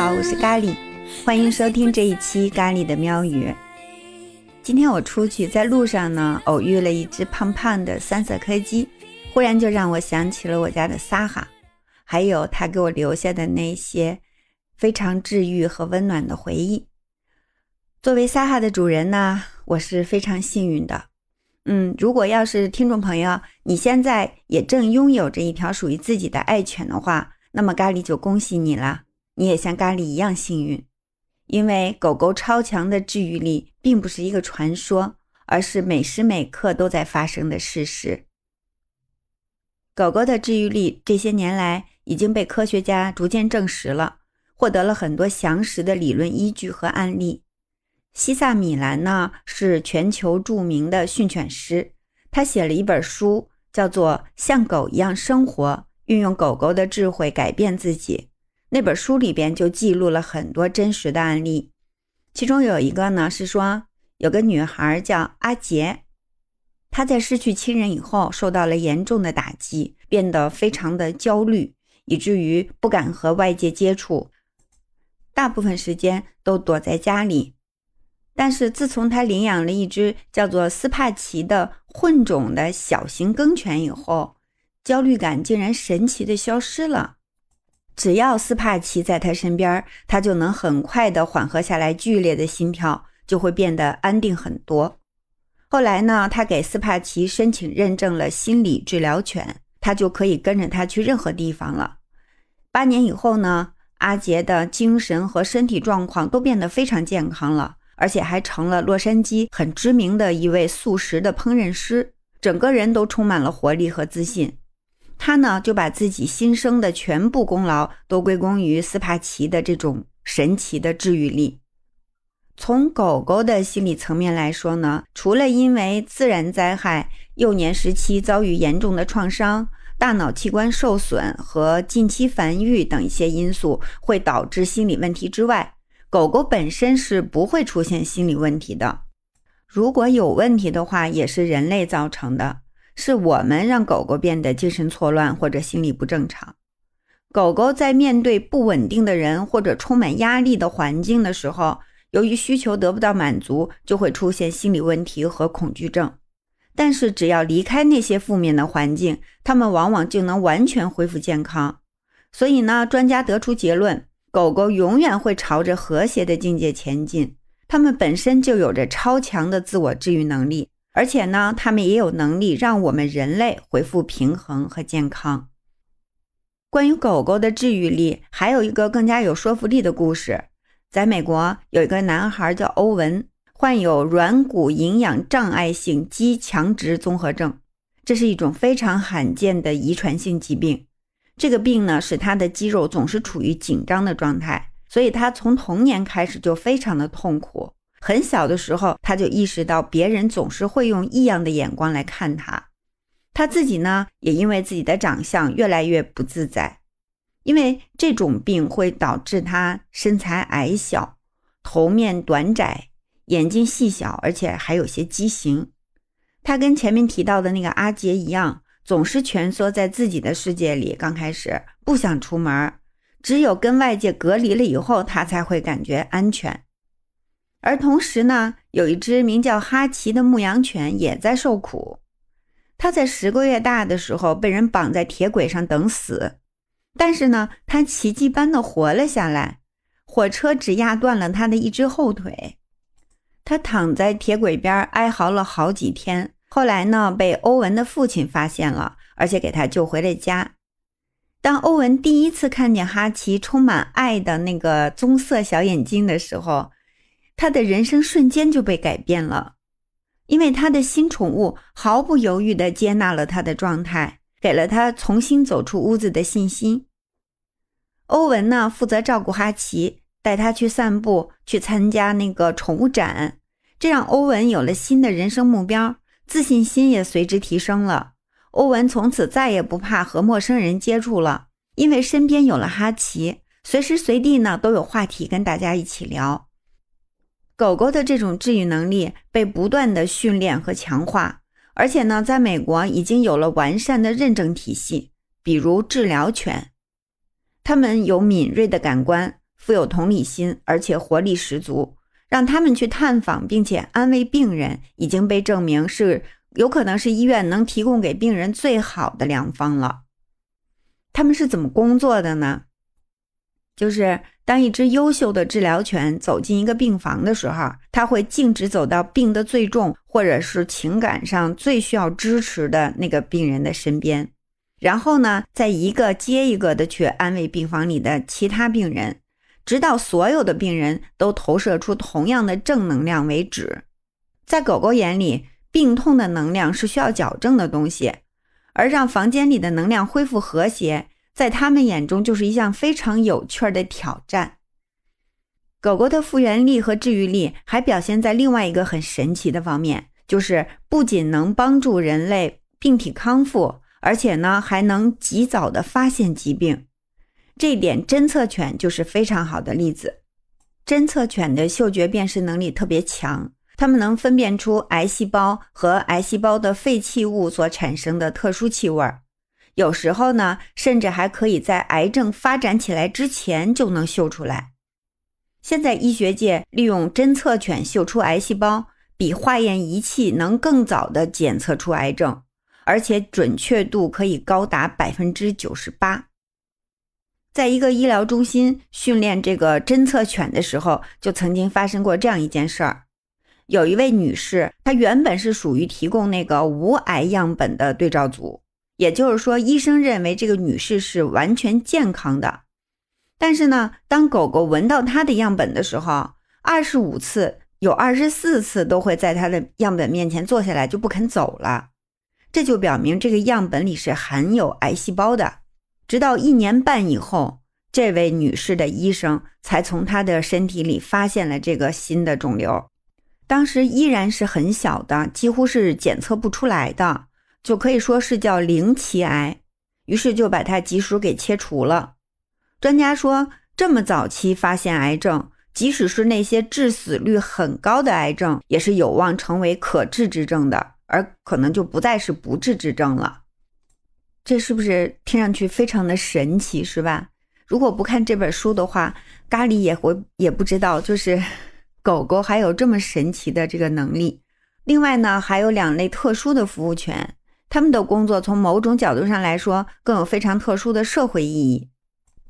好，我是咖喱，欢迎收听这一期咖喱的喵语。今天我出去在路上呢，偶遇了一只胖胖的三色柯基，忽然就让我想起了我家的撒哈，还有他给我留下的那些非常治愈和温暖的回忆。作为撒哈的主人呢，我是非常幸运的。嗯，如果要是听众朋友你现在也正拥有着一条属于自己的爱犬的话，那么咖喱就恭喜你了，你也像咖喱一样幸运，因为狗狗超强的治愈力并不是一个传说，而是每时每刻都在发生的事实。狗狗的治愈力这些年来已经被科学家逐渐证实了，获得了很多详实的理论依据和案例。西萨米兰呢是全球著名的训犬师，他写了一本书，叫做《像狗一样生活》，运用狗狗的智慧改变自己。那本书里边就记录了很多真实的案例，其中有一个呢是说，有个女孩叫阿杰，她在失去亲人以后受到了严重的打击，变得非常的焦虑，以至于不敢和外界接触，大部分时间都躲在家里。但是自从他领养了一只叫做斯帕奇的混种的小型梗犬以后，焦虑感竟然神奇的消失了。只要斯帕奇在他身边，他就能很快的缓和下来剧烈的心跳，就会变得安定很多。后来呢，他给斯帕奇申请认证了心理治疗犬，他就可以跟着他去任何地方了。八年以后呢，阿杰的精神和身体状况都变得非常健康了。而且还成了洛杉矶很知名的一位素食的烹饪师，整个人都充满了活力和自信。他呢就把自己新生的全部功劳都归功于斯帕奇的这种神奇的治愈力。从狗狗的心理层面来说呢，除了因为自然灾害、幼年时期遭遇严重的创伤、大脑器官受损和近期繁育等一些因素会导致心理问题之外，狗狗本身是不会出现心理问题的，如果有问题的话，也是人类造成的，是我们让狗狗变得精神错乱或者心理不正常。狗狗在面对不稳定的人或者充满压力的环境的时候，由于需求得不到满足，就会出现心理问题和恐惧症。但是只要离开那些负面的环境，它们往往就能完全恢复健康。所以呢，专家得出结论。狗狗永远会朝着和谐的境界前进，它们本身就有着超强的自我治愈能力，而且呢，它们也有能力让我们人类恢复平衡和健康。关于狗狗的治愈力，还有一个更加有说服力的故事。在美国，有一个男孩叫欧文，患有软骨营养障碍性肌强直综合症，这是一种非常罕见的遗传性疾病。这个病呢，使他的肌肉总是处于紧张的状态，所以他从童年开始就非常的痛苦。很小的时候，他就意识到别人总是会用异样的眼光来看他。他自己呢，也因为自己的长相越来越不自在，因为这种病会导致他身材矮小、头面短窄、眼睛细小，而且还有些畸形。他跟前面提到的那个阿杰一样。总是蜷缩在自己的世界里，刚开始不想出门，只有跟外界隔离了以后，他才会感觉安全。而同时呢，有一只名叫哈奇的牧羊犬也在受苦。它在十个月大的时候被人绑在铁轨上等死，但是呢，它奇迹般的活了下来。火车只压断了它的一只后腿，它躺在铁轨边哀嚎了好几天。后来呢，被欧文的父亲发现了，而且给他救回了家。当欧文第一次看见哈奇充满爱的那个棕色小眼睛的时候，他的人生瞬间就被改变了，因为他的新宠物毫不犹豫地接纳了他的状态，给了他重新走出屋子的信心。欧文呢，负责照顾哈奇，带他去散步，去参加那个宠物展，这让欧文有了新的人生目标。自信心也随之提升了。欧文从此再也不怕和陌生人接触了，因为身边有了哈奇，随时随地呢都有话题跟大家一起聊。狗狗的这种治愈能力被不断的训练和强化，而且呢，在美国已经有了完善的认证体系，比如治疗犬，它们有敏锐的感官，富有同理心，而且活力十足。让他们去探访并且安慰病人，已经被证明是有可能是医院能提供给病人最好的良方了。他们是怎么工作的呢？就是当一只优秀的治疗犬走进一个病房的时候，它会径直走到病的最重或者是情感上最需要支持的那个病人的身边，然后呢，再一个接一个的去安慰病房里的其他病人。直到所有的病人都投射出同样的正能量为止。在狗狗眼里，病痛的能量是需要矫正的东西，而让房间里的能量恢复和谐，在他们眼中就是一项非常有趣的挑战。狗狗的复原力和治愈力还表现在另外一个很神奇的方面，就是不仅能帮助人类病体康复，而且呢还能及早的发现疾病。这一点，侦测犬就是非常好的例子。侦测犬的嗅觉辨识能力特别强，它们能分辨出癌细胞和癌细胞的废弃物所产生的特殊气味儿。有时候呢，甚至还可以在癌症发展起来之前就能嗅出来。现在医学界利用侦测犬嗅出癌细胞，比化验仪器能更早的检测出癌症，而且准确度可以高达百分之九十八。在一个医疗中心训练这个侦测犬的时候，就曾经发生过这样一件事儿。有一位女士，她原本是属于提供那个无癌样本的对照组，也就是说，医生认为这个女士是完全健康的。但是呢，当狗狗闻到她的样本的时候，二十五次有二十四次都会在她的样本面前坐下来就不肯走了，这就表明这个样本里是含有癌细胞的。直到一年半以后，这位女士的医生才从她的身体里发现了这个新的肿瘤。当时依然是很小的，几乎是检测不出来的，就可以说是叫零期癌。于是就把它及时给切除了。专家说，这么早期发现癌症，即使是那些致死率很高的癌症，也是有望成为可治之症的，而可能就不再是不治之症了。这是不是听上去非常的神奇，是吧？如果不看这本书的话，咖喱也会也不知道，就是 狗狗还有这么神奇的这个能力。另外呢，还有两类特殊的服务犬，他们的工作从某种角度上来说，更有非常特殊的社会意义。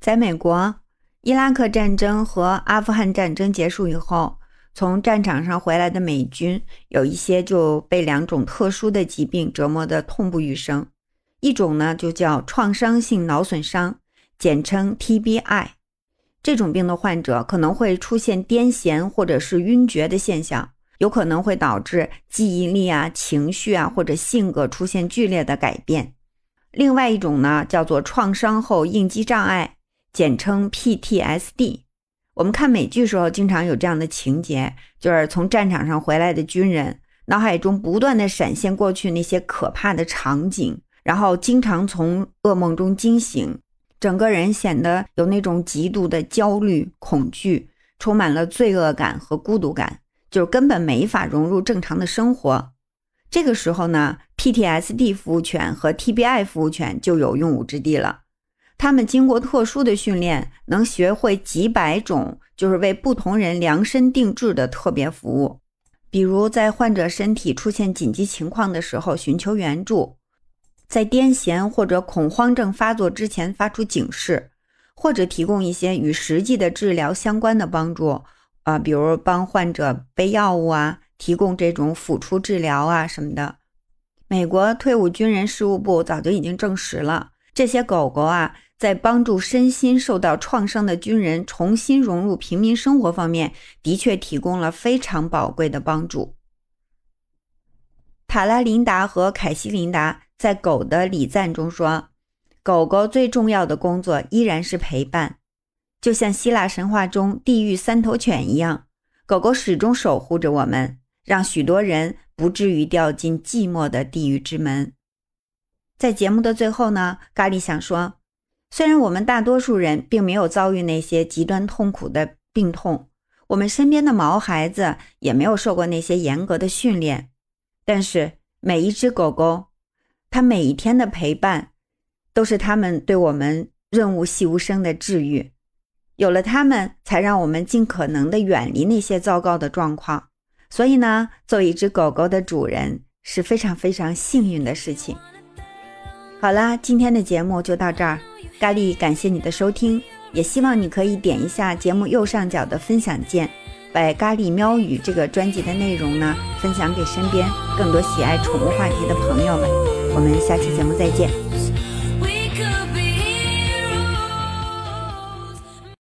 在美国，伊拉克战争和阿富汗战争结束以后，从战场上回来的美军有一些就被两种特殊的疾病折磨得痛不欲生。一种呢，就叫创伤性脑损伤，简称 TBI。这种病的患者可能会出现癫痫或者是晕厥的现象，有可能会导致记忆力啊、情绪啊或者性格出现剧烈的改变。另外一种呢，叫做创伤后应激障碍，简称 PTSD。我们看美剧时候，经常有这样的情节，就是从战场上回来的军人，脑海中不断的闪现过去那些可怕的场景。然后经常从噩梦中惊醒，整个人显得有那种极度的焦虑、恐惧，充满了罪恶感和孤独感，就根本没法融入正常的生活。这个时候呢，PTSD 服务犬和 TBI 服务犬就有用武之地了。他们经过特殊的训练，能学会几百种，就是为不同人量身定制的特别服务，比如在患者身体出现紧急情况的时候寻求援助。在癫痫或者恐慌症发作之前发出警示，或者提供一些与实际的治疗相关的帮助，啊，比如帮患者背药物啊，提供这种辅助治疗啊什么的。美国退伍军人事务部早就已经证实了，这些狗狗啊，在帮助身心受到创伤的军人重新融入平民生活方面，的确提供了非常宝贵的帮助。塔拉琳达和凯西琳达。在狗的礼赞中说，狗狗最重要的工作依然是陪伴，就像希腊神话中地狱三头犬一样，狗狗始终守护着我们，让许多人不至于掉进寂寞的地狱之门。在节目的最后呢，咖喱想说，虽然我们大多数人并没有遭遇那些极端痛苦的病痛，我们身边的毛孩子也没有受过那些严格的训练，但是每一只狗狗。它每一天的陪伴，都是他们对我们润物细无声的治愈。有了它们，才让我们尽可能的远离那些糟糕的状况。所以呢，做一只狗狗的主人是非常非常幸运的事情。好啦，今天的节目就到这儿，咖喱感谢你的收听，也希望你可以点一下节目右上角的分享键，把咖喱喵语这个专辑的内容呢分享给身边更多喜爱宠物话题的朋友们。我们下期节目再见。